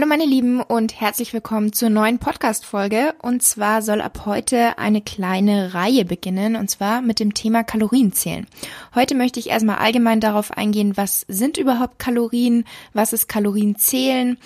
Hallo meine Lieben und herzlich willkommen zur neuen Podcast-Folge. Und zwar soll ab heute eine kleine Reihe beginnen und zwar mit dem Thema Kalorienzählen. Heute möchte ich erstmal allgemein darauf eingehen, was sind überhaupt Kalorien, was ist Kalorienzählen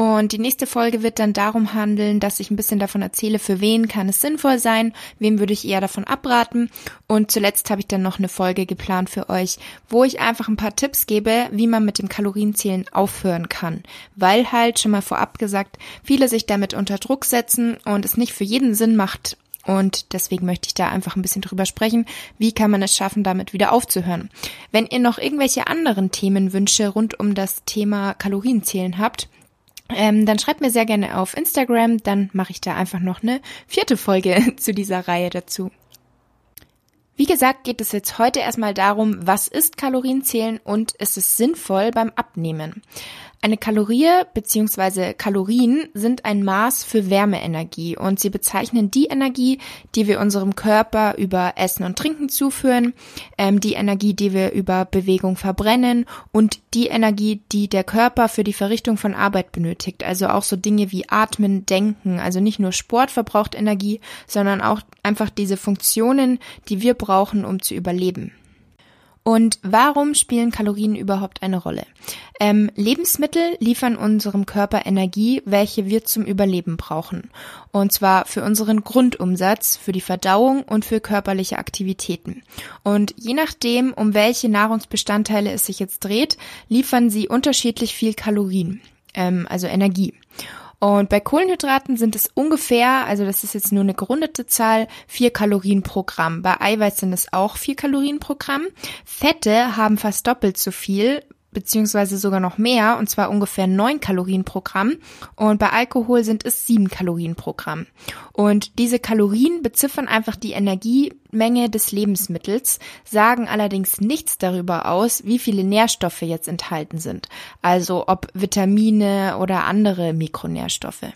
und die nächste Folge wird dann darum handeln, dass ich ein bisschen davon erzähle, für wen kann es sinnvoll sein, wem würde ich eher davon abraten. Und zuletzt habe ich dann noch eine Folge geplant für euch, wo ich einfach ein paar Tipps gebe, wie man mit dem Kalorienzählen aufhören kann. Weil halt schon mal vorab gesagt, viele sich damit unter Druck setzen und es nicht für jeden Sinn macht, und deswegen möchte ich da einfach ein bisschen drüber sprechen, wie kann man es schaffen, damit wieder aufzuhören. Wenn ihr noch irgendwelche anderen Themenwünsche rund um das Thema Kalorienzählen habt, ähm, dann schreibt mir sehr gerne auf Instagram, dann mache ich da einfach noch eine vierte Folge zu dieser Reihe dazu. Wie gesagt, geht es jetzt heute erstmal darum, was ist Kalorienzählen und ist es sinnvoll beim Abnehmen. Eine Kalorie bzw. Kalorien sind ein Maß für Wärmeenergie und sie bezeichnen die Energie, die wir unserem Körper über Essen und Trinken zuführen, ähm, die Energie, die wir über Bewegung verbrennen und die Energie, die der Körper für die Verrichtung von Arbeit benötigt. Also auch so Dinge wie Atmen, Denken. Also nicht nur Sport verbraucht Energie, sondern auch einfach diese Funktionen, die wir brauchen, um zu überleben. Und warum spielen Kalorien überhaupt eine Rolle? Ähm, Lebensmittel liefern unserem Körper Energie, welche wir zum Überleben brauchen. Und zwar für unseren Grundumsatz, für die Verdauung und für körperliche Aktivitäten. Und je nachdem, um welche Nahrungsbestandteile es sich jetzt dreht, liefern sie unterschiedlich viel Kalorien, ähm, also Energie. Und bei Kohlenhydraten sind es ungefähr, also das ist jetzt nur eine gerundete Zahl, vier Kalorien pro Gramm. Bei Eiweiß sind es auch vier Kalorien pro Gramm. Fette haben fast doppelt so viel, beziehungsweise sogar noch mehr, und zwar ungefähr neun Kalorien pro Gramm. Und bei Alkohol sind es sieben Kalorien pro Gramm. Und diese Kalorien beziffern einfach die Energiemenge des Lebensmittels, sagen allerdings nichts darüber aus, wie viele Nährstoffe jetzt enthalten sind. Also ob Vitamine oder andere Mikronährstoffe.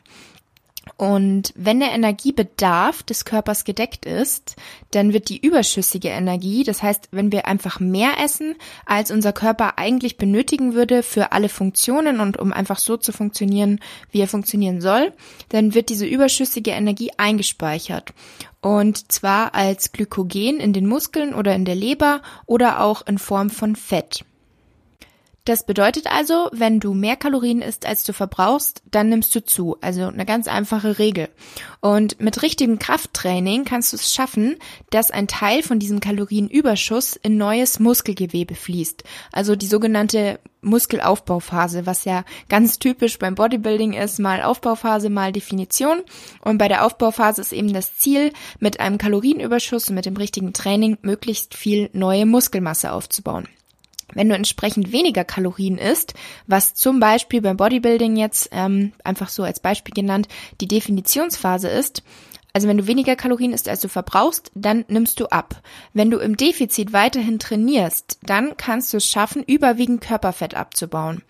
Und wenn der Energiebedarf des Körpers gedeckt ist, dann wird die überschüssige Energie, das heißt, wenn wir einfach mehr essen, als unser Körper eigentlich benötigen würde für alle Funktionen und um einfach so zu funktionieren, wie er funktionieren soll, dann wird diese überschüssige Energie eingespeichert. Und zwar als Glykogen in den Muskeln oder in der Leber oder auch in Form von Fett. Das bedeutet also, wenn du mehr Kalorien isst, als du verbrauchst, dann nimmst du zu. Also eine ganz einfache Regel. Und mit richtigem Krafttraining kannst du es schaffen, dass ein Teil von diesem Kalorienüberschuss in neues Muskelgewebe fließt. Also die sogenannte Muskelaufbauphase, was ja ganz typisch beim Bodybuilding ist, mal Aufbauphase, mal Definition. Und bei der Aufbauphase ist eben das Ziel, mit einem Kalorienüberschuss und mit dem richtigen Training möglichst viel neue Muskelmasse aufzubauen. Wenn du entsprechend weniger Kalorien isst, was zum Beispiel beim Bodybuilding jetzt ähm, einfach so als Beispiel genannt die Definitionsphase ist, also wenn du weniger Kalorien isst, als du verbrauchst, dann nimmst du ab. Wenn du im Defizit weiterhin trainierst, dann kannst du es schaffen, überwiegend Körperfett abzubauen.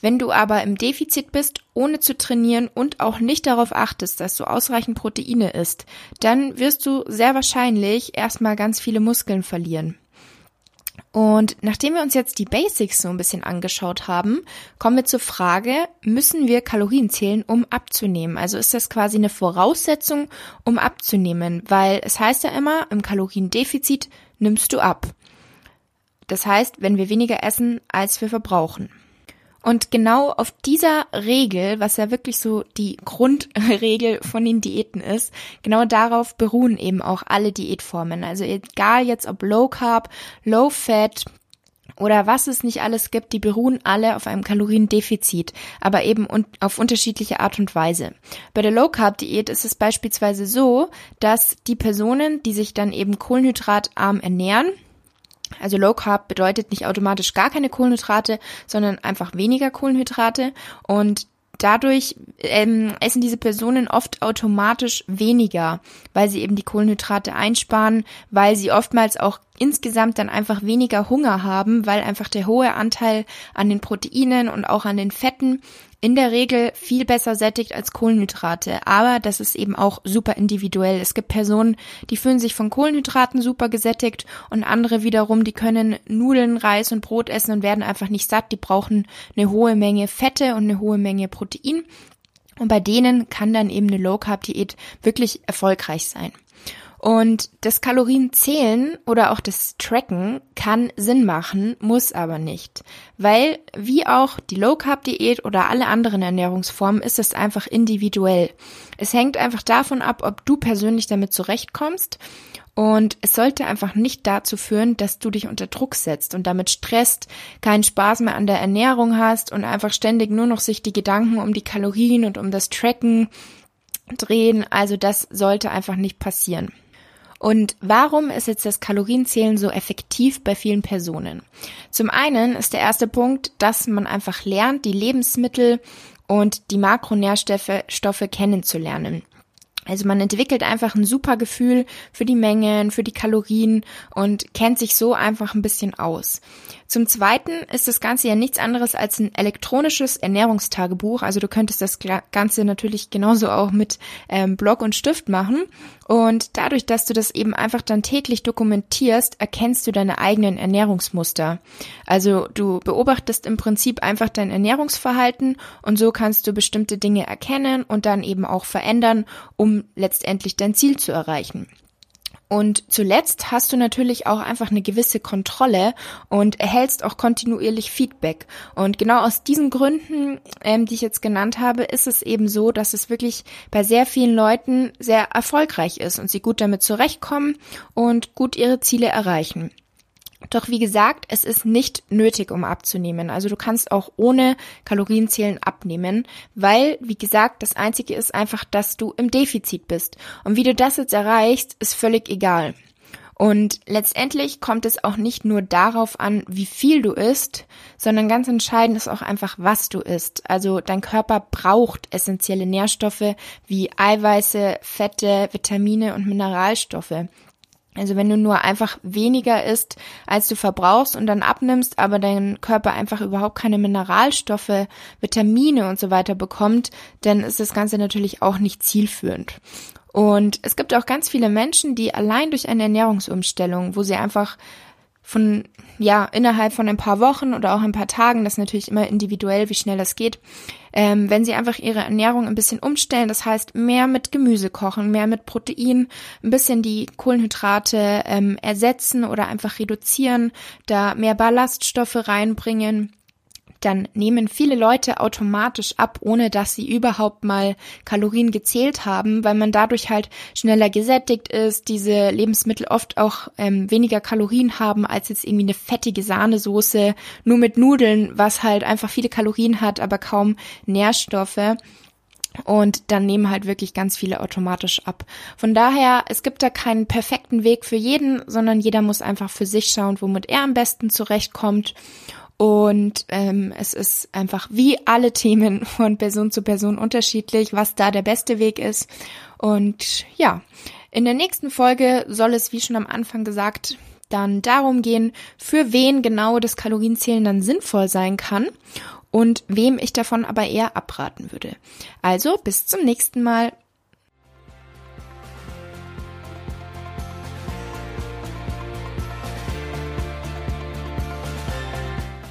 Wenn du aber im Defizit bist, ohne zu trainieren und auch nicht darauf achtest, dass du ausreichend Proteine isst, dann wirst du sehr wahrscheinlich erstmal ganz viele Muskeln verlieren. Und nachdem wir uns jetzt die Basics so ein bisschen angeschaut haben, kommen wir zur Frage, müssen wir Kalorien zählen, um abzunehmen? Also ist das quasi eine Voraussetzung, um abzunehmen? Weil es heißt ja immer, im Kaloriendefizit nimmst du ab. Das heißt, wenn wir weniger essen, als wir verbrauchen. Und genau auf dieser Regel, was ja wirklich so die Grundregel von den Diäten ist, genau darauf beruhen eben auch alle Diätformen. Also egal jetzt ob Low Carb, Low Fat, oder was es nicht alles gibt, die beruhen alle auf einem Kaloriendefizit, aber eben auf unterschiedliche Art und Weise. Bei der Low Carb Diät ist es beispielsweise so, dass die Personen, die sich dann eben kohlenhydratarm ernähren, also Low Carb bedeutet nicht automatisch gar keine Kohlenhydrate, sondern einfach weniger Kohlenhydrate. Und dadurch ähm, essen diese Personen oft automatisch weniger, weil sie eben die Kohlenhydrate einsparen, weil sie oftmals auch insgesamt dann einfach weniger Hunger haben, weil einfach der hohe Anteil an den Proteinen und auch an den Fetten in der Regel viel besser sättigt als Kohlenhydrate. Aber das ist eben auch super individuell. Es gibt Personen, die fühlen sich von Kohlenhydraten super gesättigt und andere wiederum, die können Nudeln, Reis und Brot essen und werden einfach nicht satt. Die brauchen eine hohe Menge Fette und eine hohe Menge Protein. Und bei denen kann dann eben eine Low Carb Diät wirklich erfolgreich sein. Und das Kalorienzählen oder auch das Tracken kann Sinn machen, muss aber nicht. Weil, wie auch die Low Carb Diät oder alle anderen Ernährungsformen, ist es einfach individuell. Es hängt einfach davon ab, ob du persönlich damit zurechtkommst. Und es sollte einfach nicht dazu führen, dass du dich unter Druck setzt und damit stresst, keinen Spaß mehr an der Ernährung hast und einfach ständig nur noch sich die Gedanken um die Kalorien und um das Tracken drehen. Also das sollte einfach nicht passieren. Und warum ist jetzt das Kalorienzählen so effektiv bei vielen Personen? Zum einen ist der erste Punkt, dass man einfach lernt, die Lebensmittel und die Makronährstoffe Stoffe kennenzulernen. Also man entwickelt einfach ein super Gefühl für die Mengen, für die Kalorien und kennt sich so einfach ein bisschen aus. Zum Zweiten ist das Ganze ja nichts anderes als ein elektronisches Ernährungstagebuch. Also du könntest das Ganze natürlich genauso auch mit ähm, Blog und Stift machen. Und dadurch, dass du das eben einfach dann täglich dokumentierst, erkennst du deine eigenen Ernährungsmuster. Also du beobachtest im Prinzip einfach dein Ernährungsverhalten und so kannst du bestimmte Dinge erkennen und dann eben auch verändern, um letztendlich dein Ziel zu erreichen. Und zuletzt hast du natürlich auch einfach eine gewisse Kontrolle und erhältst auch kontinuierlich Feedback. Und genau aus diesen Gründen, ähm, die ich jetzt genannt habe, ist es eben so, dass es wirklich bei sehr vielen Leuten sehr erfolgreich ist und sie gut damit zurechtkommen und gut ihre Ziele erreichen. Doch wie gesagt, es ist nicht nötig, um abzunehmen. Also du kannst auch ohne Kalorienzählen abnehmen, weil, wie gesagt, das Einzige ist einfach, dass du im Defizit bist. Und wie du das jetzt erreichst, ist völlig egal. Und letztendlich kommt es auch nicht nur darauf an, wie viel du isst, sondern ganz entscheidend ist auch einfach, was du isst. Also dein Körper braucht essentielle Nährstoffe wie Eiweiße, Fette, Vitamine und Mineralstoffe. Also wenn du nur einfach weniger isst, als du verbrauchst und dann abnimmst, aber dein Körper einfach überhaupt keine Mineralstoffe, Vitamine und so weiter bekommt, dann ist das Ganze natürlich auch nicht zielführend. Und es gibt auch ganz viele Menschen, die allein durch eine Ernährungsumstellung, wo sie einfach von, ja, innerhalb von ein paar Wochen oder auch ein paar Tagen, das natürlich immer individuell, wie schnell das geht, ähm, wenn sie einfach ihre Ernährung ein bisschen umstellen, das heißt mehr mit Gemüse kochen, mehr mit Protein, ein bisschen die Kohlenhydrate ähm, ersetzen oder einfach reduzieren, da mehr Ballaststoffe reinbringen, dann nehmen viele Leute automatisch ab, ohne dass sie überhaupt mal Kalorien gezählt haben, weil man dadurch halt schneller gesättigt ist, diese Lebensmittel oft auch ähm, weniger Kalorien haben als jetzt irgendwie eine fettige Sahnesoße, nur mit Nudeln, was halt einfach viele Kalorien hat, aber kaum Nährstoffe. Und dann nehmen halt wirklich ganz viele automatisch ab. Von daher, es gibt da keinen perfekten Weg für jeden, sondern jeder muss einfach für sich schauen, womit er am besten zurechtkommt. Und ähm, es ist einfach wie alle Themen von Person zu Person unterschiedlich, was da der beste Weg ist. Und ja, in der nächsten Folge soll es, wie schon am Anfang gesagt, dann darum gehen, für wen genau das Kalorienzählen dann sinnvoll sein kann und wem ich davon aber eher abraten würde. Also bis zum nächsten Mal.